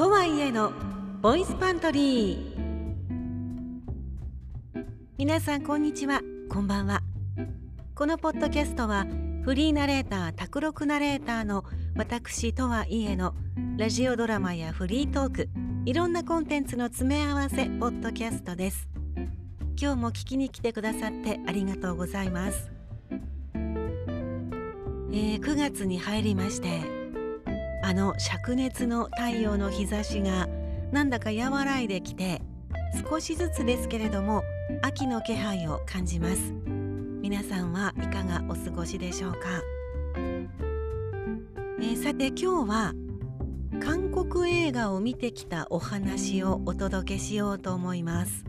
とはいえのボイスパントリー。皆さんこんにちは。こんばんは。このポッドキャストはフリーナレーター卓録ナレーターの私とはいえのラジオドラマやフリートークいろんなコンテンツの詰め合わせポッドキャストです。今日も聞きに来てくださってありがとうございます。えー、9月に入りましてあの灼熱の太陽の日差しがなんだか和らいできて少しずつですけれども秋の気配を感じます。皆さんはいかがお過ごしでしょうか、えー、さて今日は韓国映画を見てきたお話をお届けしようと思います、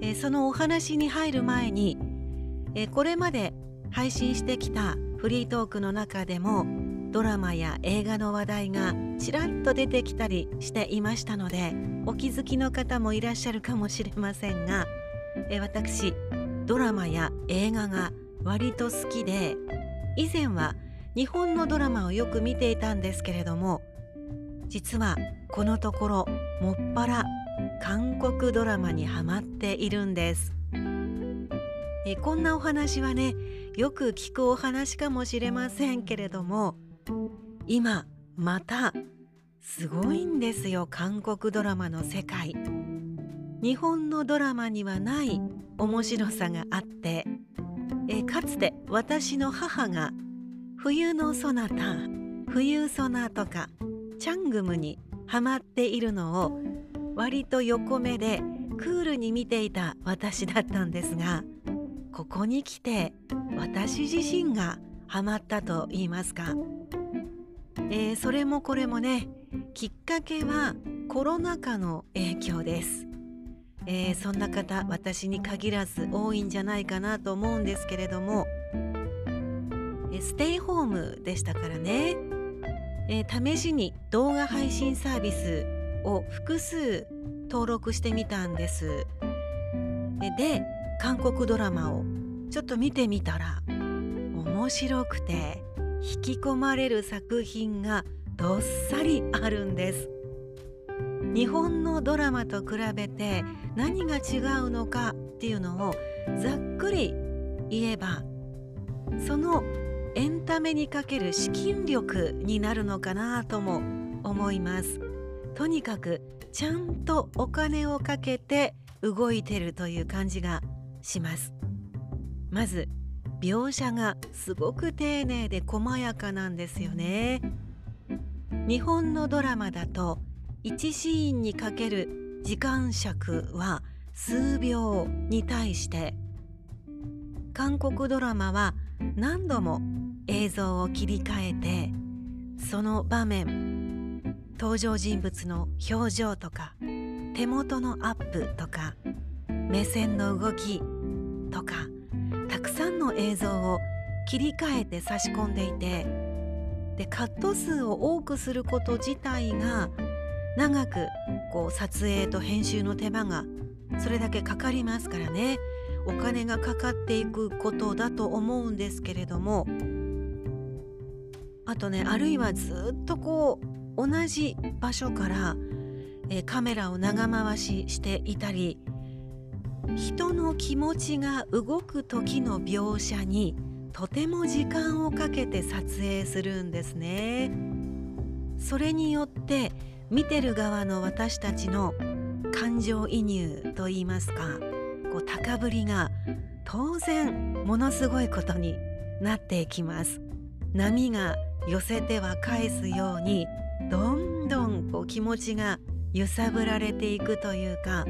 えー、そのお話に入る前に、えー、これまで配信してきたフリートークの中でもドラマや映画の話題がちらっと出てきたりしていましたのでお気づきの方もいらっしゃるかもしれませんがえ私ドラマや映画が割と好きで以前は日本のドラマをよく見ていたんですけれども実はこのところもっぱら韓国ドラマにハマっているんです。えこんなお話はねよく聞くお話かもしれませんけれども今またすごいんですよ韓国ドラマの世界。日本のドラマにはない面白さがあって。えかつて私の母が冬のソナタ冬ソナとかチャングムにハマっているのを割と横目でクールに見ていた私だったんですがここに来て私自身がハマったと言いますか、えー、それもこれもねきっかけはコロナ禍の影響です、えー、そんな方私に限らず多いんじゃないかなと思うんですけれども、えステイホームでしたからね、えー、試しに動画配信サービスを複数登録してみたんです。で韓国ドラマをちょっと見てみたら面白くて引き込まれる作品がどっさりあるんです。日本のドラマと比べて何が違うのかっていうのをざっくり言えばそのエンタメにかける資金力になるのかなとも思います。とにかくちゃんとお金をかけて動いてるという感じがします。まず描写がすごく丁寧で細やかなんですよね。日本のドラマだと1シーンにかける時間尺は数秒に対して韓国ドラマは何度も映像を切り替えてその場面登場人物の表情とか手元のアップとか目線の動きとかたくさんの映像を切り替えて差し込んでいてでカット数を多くすること自体が長くこう撮影と編集の手間がそれだけかかりますからね。お金がかかっていくことだと思うんですけれどもあとねあるいはずっとこう同じ場所から、えカメラを長回ししていたり人の気持ちが動く時の描写にとても時間をかけて撮影するんですね。それによって見てる側の私たちの感情移入といいますかこう高ぶりが当然ものすごいことになっていきます。波が寄せては返すようにどんどんこう気持ちが揺さぶられていくというか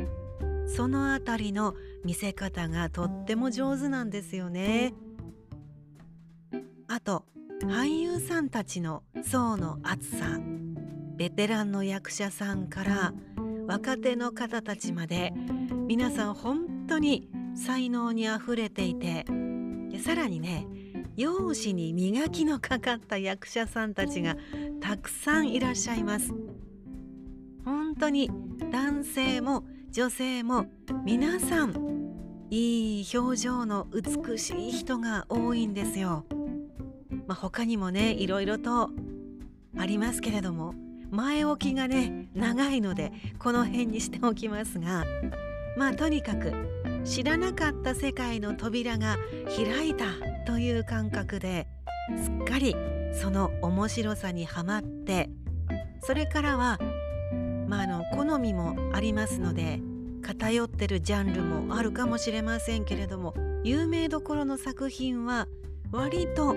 そのあたりの見せ方がとっても上手なんですよね。あと俳優さんたちの層の厚さベテランの役者さんから若手の方たちまで皆さん本当に才能にあふれていてさらにね容姿に磨きのかかった役者さんたちがたくさんいらっしゃいます本当に男性も女性も皆さんいい表情の美しい人が多いんですよ。まあ、他にもねいろいろとありますけれども前置きがね長いのでこの辺にしておきますがまあとにかく知らなかった世界の扉が開いたという感覚ですっかりその面白さにはまってそれからはまああの好みもありますので偏ってるジャンルもあるかもしれませんけれども有名どころの作品は割と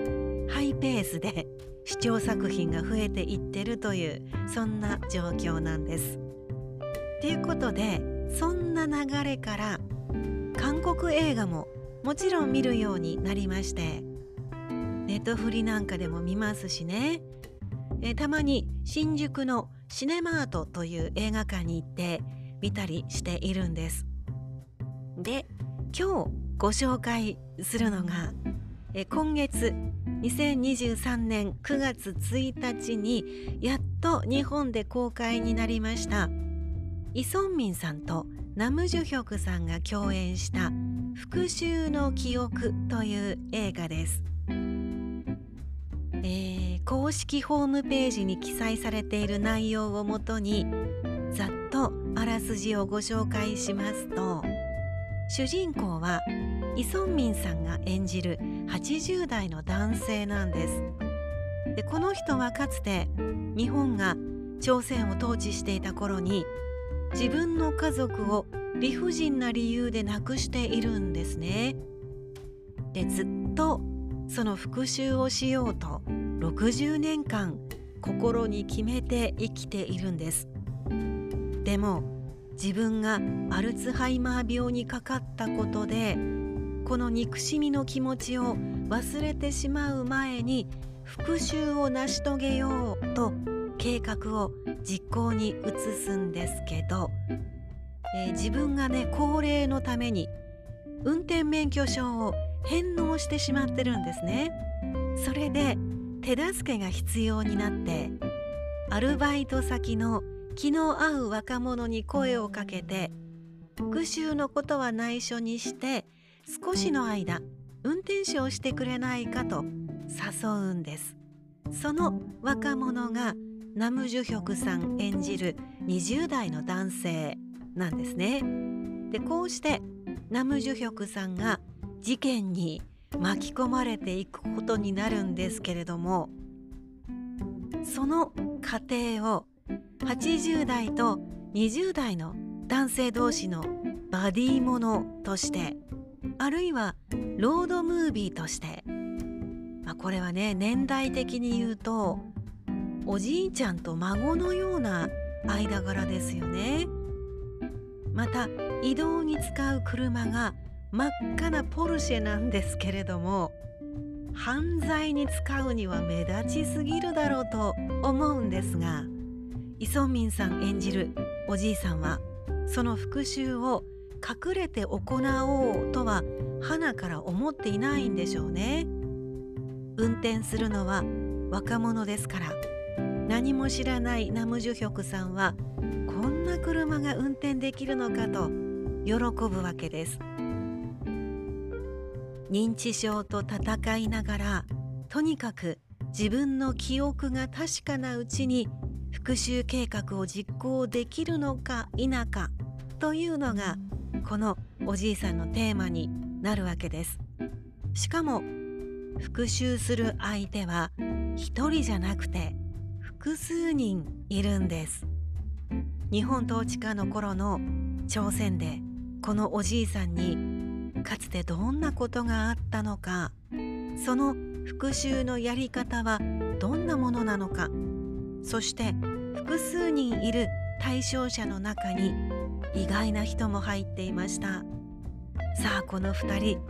ハイペースで 視聴作品が増えていってるというそんな状況なんです。ということでそんな流れから韓国映画ももちろん見るようになりましてネットフリなんかでも見ますしねえたまに新宿のシネマートという映画館に行って見たりしているんです。で今日ご紹介するのがえ今月2023年9月1日にやっと日本で公開になりました。イ・ソンミンさんとナム・ジュヒョクさんが共演した「復讐の記憶」という映画です、えー、公式ホームページに記載されている内容をもとにざっとあらすじをご紹介しますと主人公はイ・ソンミンさんが演じる80代の男性なんです。でこの人はかつて日本が朝鮮を統治していた頃に自分の家族を理不尽な理由で亡くしているんですね。でずっとその復讐をしようと60年間心に決めて生きているんですでも自分がアルツハイマー病にかかったことでこの憎しみの気持ちを忘れてしまう前に復讐を成し遂げようと計画を実行に移すんですけど、えー、自分がね高齢のために運転免許証を返納してしまってるんですね。それで手助けが必要になってアルバイト先の気の合う若者に声をかけて復讐のことは内緒にして少しの間運転手をしてくれないかと誘うんです。その若者がナム・ジュヒョクさん演じる20代の男性なんですね。でこうしてナム・ジュヒョクさんが事件に巻き込まれていくことになるんですけれどもその過程を80代と20代の男性同士のバディものとしてあるいはロードムービーとして、まあ、これはね年代的に言うとおじいちゃんと孫のような間柄ですよね。また移動に使う車が真っ赤なポルシェなんですけれども犯罪に使うには目立ちすぎるだろうと思うんですがイ・ソンミンさん演じるおじいさんはその復讐を隠れて行おうとは花から思っていないんでしょうね。運転するのは若者ですから何も知らないナムジュヒョクさんはこんな車が運転できるのかと喜ぶわけです。認知症と戦いながらとにかく自分の記憶が確かなうちに復讐計画を実行できるのか否かというのがこのおじいさんのテーマになるわけです。しかも復讐する相手は一人じゃなくて複数人いるんです。日本統治下の頃の朝鮮でこのおじいさんにかつてどんなことがあったのか。その復讐のやり方はどんなものなのか。そして複数人いる対象者の中に意外な人も入っていました。さあこの2人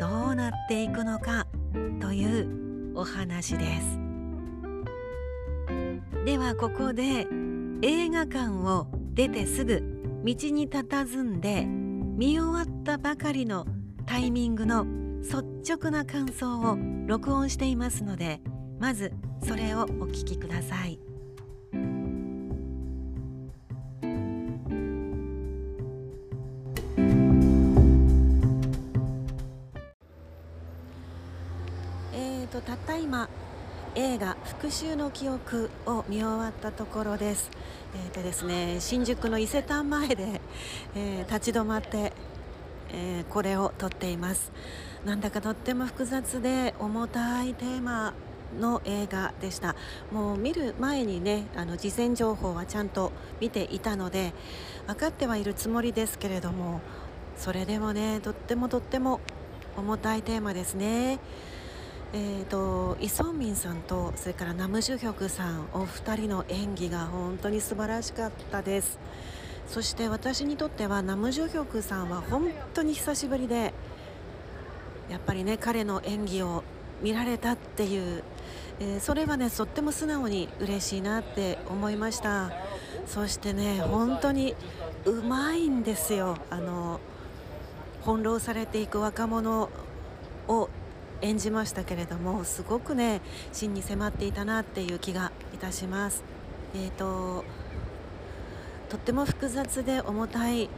どうなっていくのか。というお話です。ではここで映画館を出てすぐ道に佇んで見終わったばかりのタイミングの率直な感想を録音していますのでまずそれをお聞きください。えーとたった今映画復讐の記憶を見終わったところです。えーとですね、新宿の伊勢丹前で、えー、立ち止まって、えー、これを撮っています。なんだかとっても複雑で重たいテーマの映画でしたもう見る前にねあの事前情報はちゃんと見ていたので分かってはいるつもりですけれどもそれでもねとってもとっても重たいテーマですね。えーと、イ・ソンミンさんとそれからナム・ジュヒョクさんお二人の演技が本当に素晴らしかったですそして私にとってはナム・ジュヒョクさんは本当に久しぶりでやっぱりね彼の演技を見られたっていう、えー、それはねとっても素直に嬉しいなって思いましたそしてね本当にうまいんですよあの翻弄されていく若者を演じましたけれどもすごくね真に迫っていたなっていう気がいたします。えーと、とっても複雑で重たい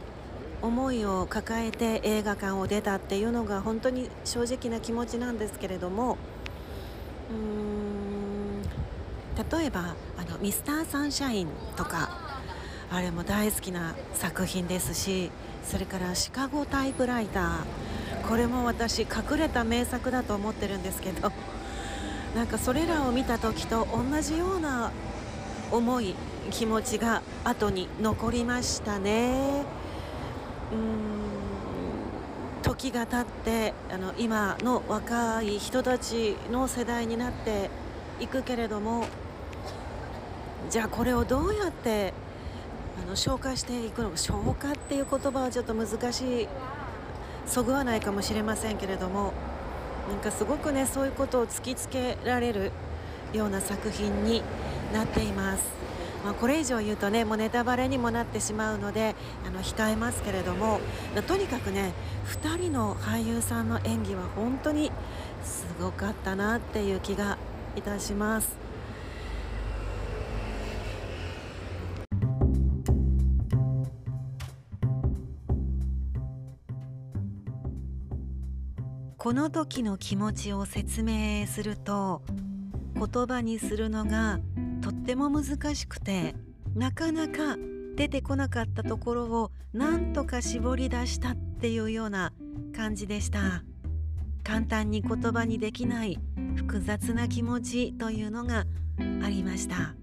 思いを抱えて映画館を出たっていうのが本当に正直な気持ちなんですけれどもうーん例えばあの「ミスターサンシャイン」とかあれも大好きな作品ですしそれから「シカゴタイプライター」これも私隠れた名作だと思ってるんですけどなんかそれらを見た時と同じような思い気持ちが後に残りましたね。うん時が経ってあの今の若い人たちの世代になっていくけれどもじゃあこれをどうやってあの消化していくのか消化っていう言葉はちょっと難しいそぐわないかもしれませんけれどもなんかすごくねそういうことを突きつけられるような作品になっています。まあ、これ以上言うとねもうネタバレにもなってしまうのであの控えますけれどもとにかくね2人の俳優さんの演技は本当にすごかったなっていう気がいたします。この時の気持ちを説明すると言葉にするのがっても難しくてなかなか出てこなかったところをなんとか絞り出したっていうような感じでした。簡単に言葉にできない複雑な気持ちというのがありました。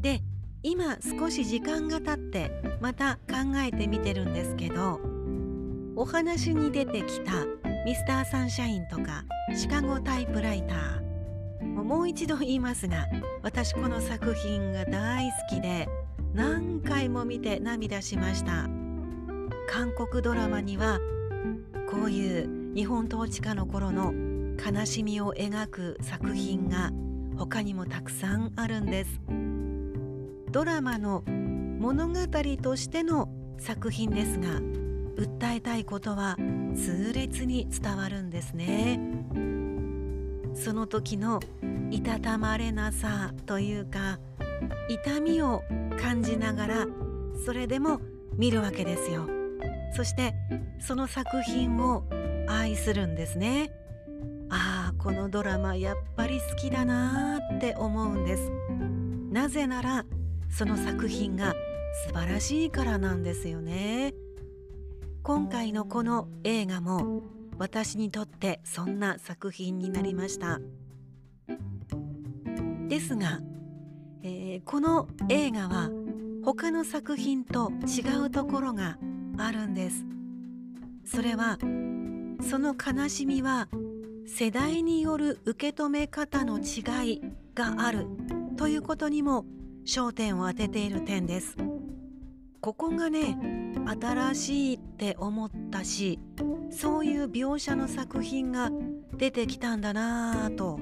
で今少し時間が経ってまた考えてみてるんですけどお話に出てきたミスターサンシャインとかシカゴタイプライターもう一度言いますが私この作品が大好きで何回も見て涙しました。韓国ドラマにはこういう日本統治下の頃の悲しみを描く作品が他にもたくさんあるんです。ドラマの物語としての作品ですが訴えたいことは痛烈に伝わるんですね。その時のいたたまれなさというか痛みを感じながらそれでも見るわけですよ。そしてその作品を愛するんですね。ああこのドラマやっぱり好きだなーって思うんです。なぜならその作品が素晴らしいからなんですよね。今回のこの映画も私にとってそんな作品になりました。ですが、えー、この映画は他の作品と違うところがあるんです。それはその悲しみは世代による受け止め方の違いがあるということにも焦点を当てている点です。ここがね新しいって思ったしそういう描写の作品が出てきたんだなぁと。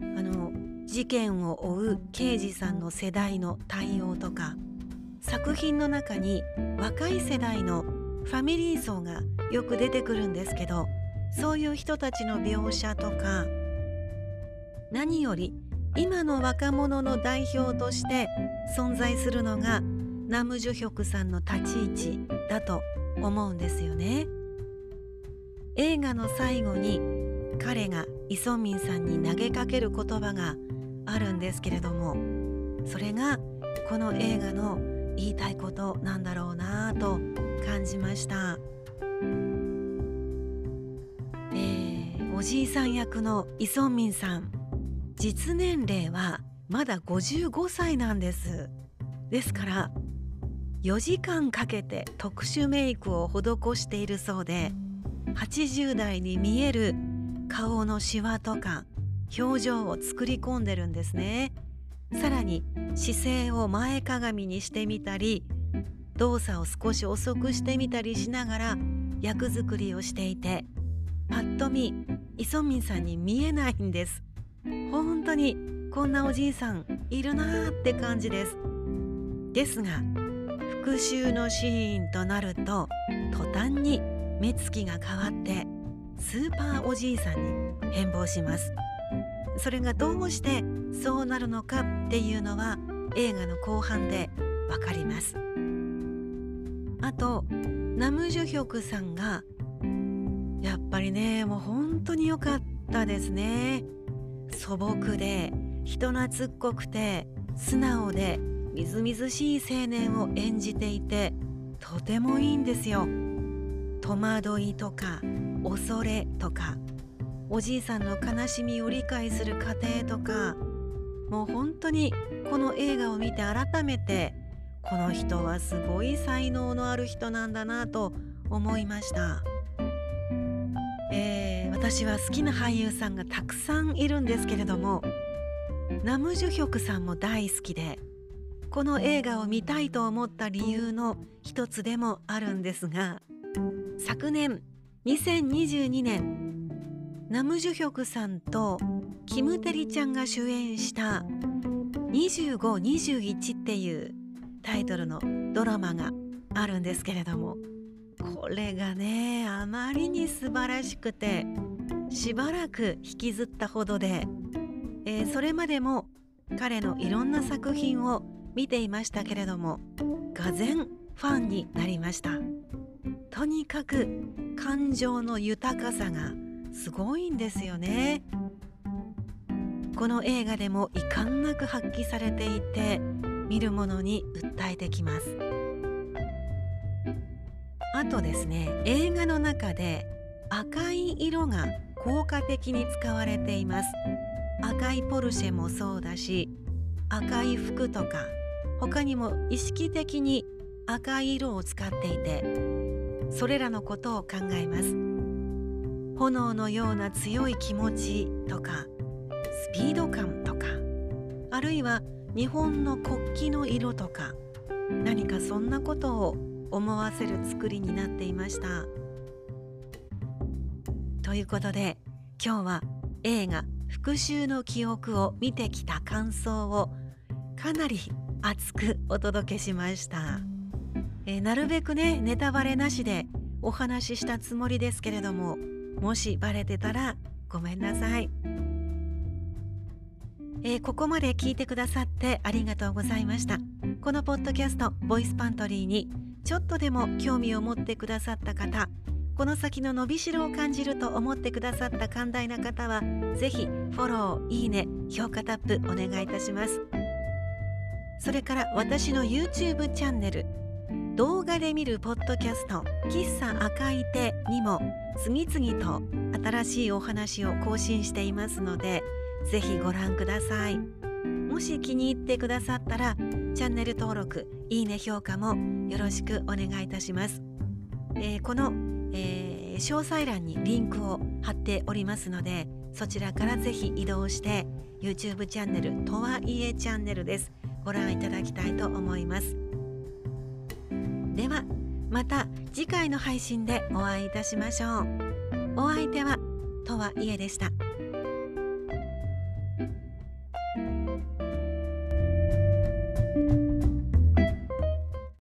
あの事件を追う刑事さんの世代の対応とか作品の中に若い世代のファミリー層がよく出てくるんですけどそういう人たちの描写とか何より今の若者の代表として存在するのがナムジュヒョクさんの立ち位置だと思うんですよね。映画の最後に彼がイ・ソンミンさんに投げかける言葉があるんですけれどもそれがこの映画の言いたいことなんだろうなと感じました、えー、おじいさん役のイ・ソンミンさん実年齢はまだ55歳なんです。ですから4時間かけて特殊メイクを施しているそうで80代に見える顔のシワとか表情を作り込んでるんですね。さらに姿勢を前かがみにしてみたり動作を少し遅くしてみたりしながら役作りをしていてパッと見イソンミンさんに見えないんです。本当にこんなおじいさんいるなーって感じです。ですが復讐のシーンとなると途端に目つきが変わってスーパーおじいさんに変貌します。それがどうしてそうなるのかっていうのは映画の後半でわかります。あとナムジュヒョクさんがやっぱりねもう本当に良かったですね。素朴で人懐っこくて素直でみずみずしい青年を演じていてとてもいいんですよ。戸惑いとか恐れとかおじいさんの悲しみを理解する過程とかもう本当にこの映画を見て改めてこの人はすごい才能のある人なんだなと思いました、えー、私は好きな俳優さんがたくさんいるんですけれどもナムジュヒョクさんも大好きでこの映画を見たいと思った理由の一つでもあるんですが昨年2022年ナムジュヒョクさんとキムテリちゃんが主演した「2521」っていうタイトルのドラマがあるんですけれどもこれがねあまりに素晴らしくてしばらく引きずったほどで、えー、それまでも彼のいろんな作品を見ていましたけれどもがぜファンになりました。とにかく感情の豊かさがすごいんですよね。この映画でも遺憾なく発揮されていて見るものに訴えてきます。あとですね映画の中で赤い色が効果的に使われています。赤いポルシェもそうだし赤い服とか他にも意識的に赤い色を使っていてそれらのことを考えます。炎のような強い気持ちとかスピード感とかあるいは日本の国旗の色とか何かそんなことを思わせる作りになっていました。ということで今日は映画「復讐の記憶」を見てきた感想をかなり熱くお届けしました、えー、なるべくねネタバレなしでお話ししたつもりですけれどももしバレてたらごめんなさい、えー、ここまで聞いてくださってありがとうございました。このポッドキャストボイスパントリーにちょっとでも興味を持ってくださった方この先の伸びしろを感じると思ってくださった寛大な方はぜひフォロー、いいね、評価タップお願いいたします。それから私の YouTube チャンネル動画で見るポッドキャスト喫茶赤い手にも次々と新しいお話を更新していますのでぜひご覧ください。もし気に入ってくださったらチャンネル登録いいね評価もよろしくお願いいたします、えー、この、えー、詳細欄にリンクを貼っておりますのでそちらからぜひ移動して YouTube チャンネルとはいえチャンネルです。ご覧いただきたいと思いますではまた次回の配信でお会いいたしましょうお相手はとはいえでした。